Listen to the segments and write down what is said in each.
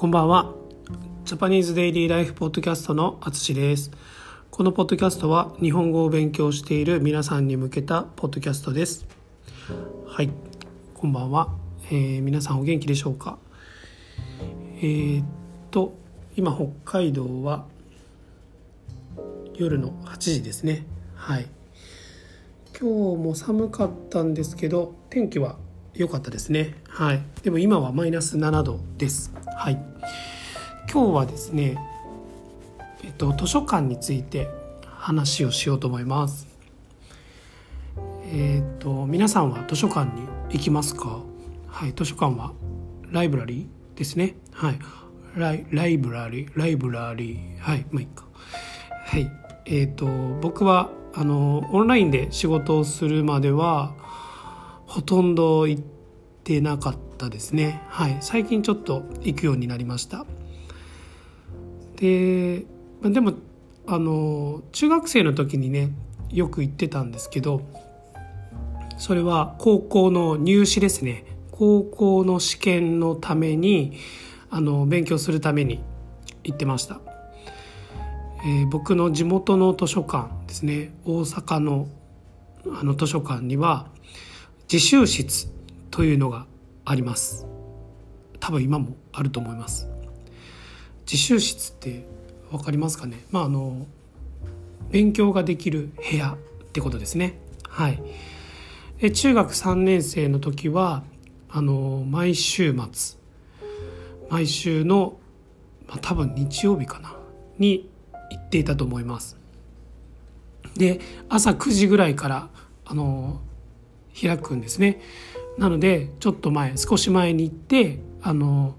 こんばんは。ジャパニーズデイリーライフポッドキャストのあつしです。このポッドキャストは日本語を勉強している皆さんに向けたポッドキャストです。はい、こんばんは。えー、皆さんお元気でしょうか？えー、っと今北海道は夜の8時ですね。はい。今日も寒かったんですけど天気は良かったですねはいでも今はマイナス7度ですはい今日はですねえっと図書館について話をしようと思います。えっと皆さんは図書館に行きますか？はい図書館はライブラリーですね。はいライライブラリーライブラリー。はいまあいいか。はいえっ、と僕はあのオンラインで仕事をするまではほとんど行ってなかったですね。はい最近ちょっと行くようになりました。ででもあの中学生の時にねよく行ってたんですけどそれは高校の入試ですね。高校の試験のためにあの勉強するために行ってました。えー、僕の地元の図書館ですね。大阪のあの図書館には自習室というのがあります。多分今もあると思います。自習室って分かりますかね？まああの勉強ができる部屋ってことですね。はい。で中学3年生の時はあの毎週末毎週の、まあ、多分日曜日かなに行っていたと思います。で朝9時ぐらいからあの開くんですね。なのでちょっと前少し前に行ってあの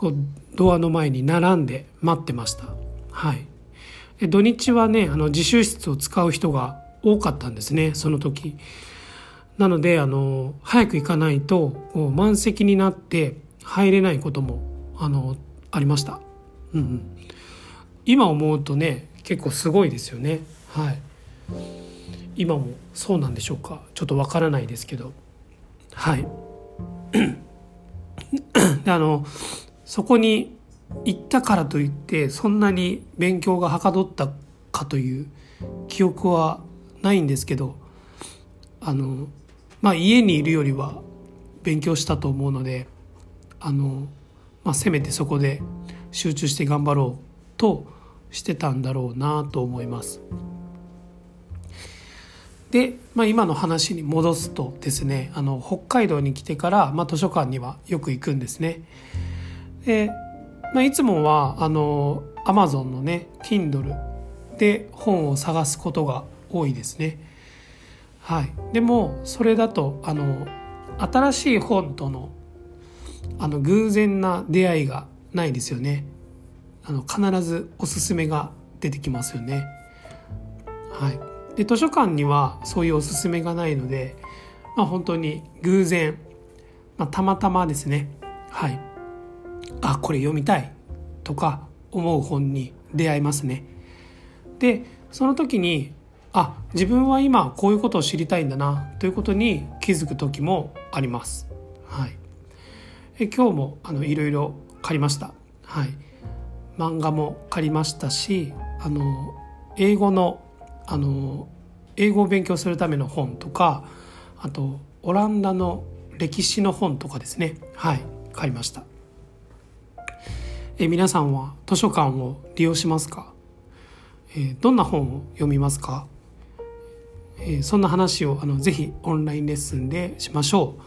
こうドアの前に並んで待ってました。はい。土日はねあの自習室を使う人が多かったんですねその時。なのであの早く行かないと満席になって入れないこともあのありました、うん、今思うとね結構すごいですよね。はい。今もそうなんでしょうか。ちょっとわからないですけど。はい。あのそこに行ったからといってそんなに勉強がはかどったかという記憶はないんですけどあのまあ家にいるよりは勉強したと思うのであの、まあ、せめてそこで集中して頑張ろうとしてたんだろうなと思います。で、まあ、今の話に戻すとですねあの北海道に来てから、まあ、図書館にはよく行くんですね。で、まあ、いつもはあの Amazon のね Kindle で本を探すことが多いですね。はい、でもそれだとあの新しい本とのあの偶然な出会いがないですよね。あの必ずおすすめが出てきますよね。はい、で図書館にはそういうおすすめがないので、まあ、本当に偶然、まあ、たまたまですねはいあこれ読みたいとか思う本に出会いますね。でその時にあ自分は今こういうことを知りたいんだなということに気づく時もあります。はい、え今日もあのいろいろ借りました。はい漫画も借りましたしあの英語のあの英語を勉強するための本とかあとオランダの歴史の本とかですねはい借りましたえ皆さんは図書館を利用しますか、えどんな本を読みますか、えそんな話をあのぜひオンラインレッスンでしましょう。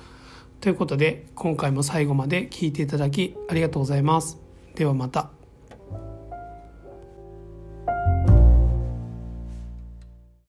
ということで今回も最後まで聞いていただきありがとうございます。ではまた。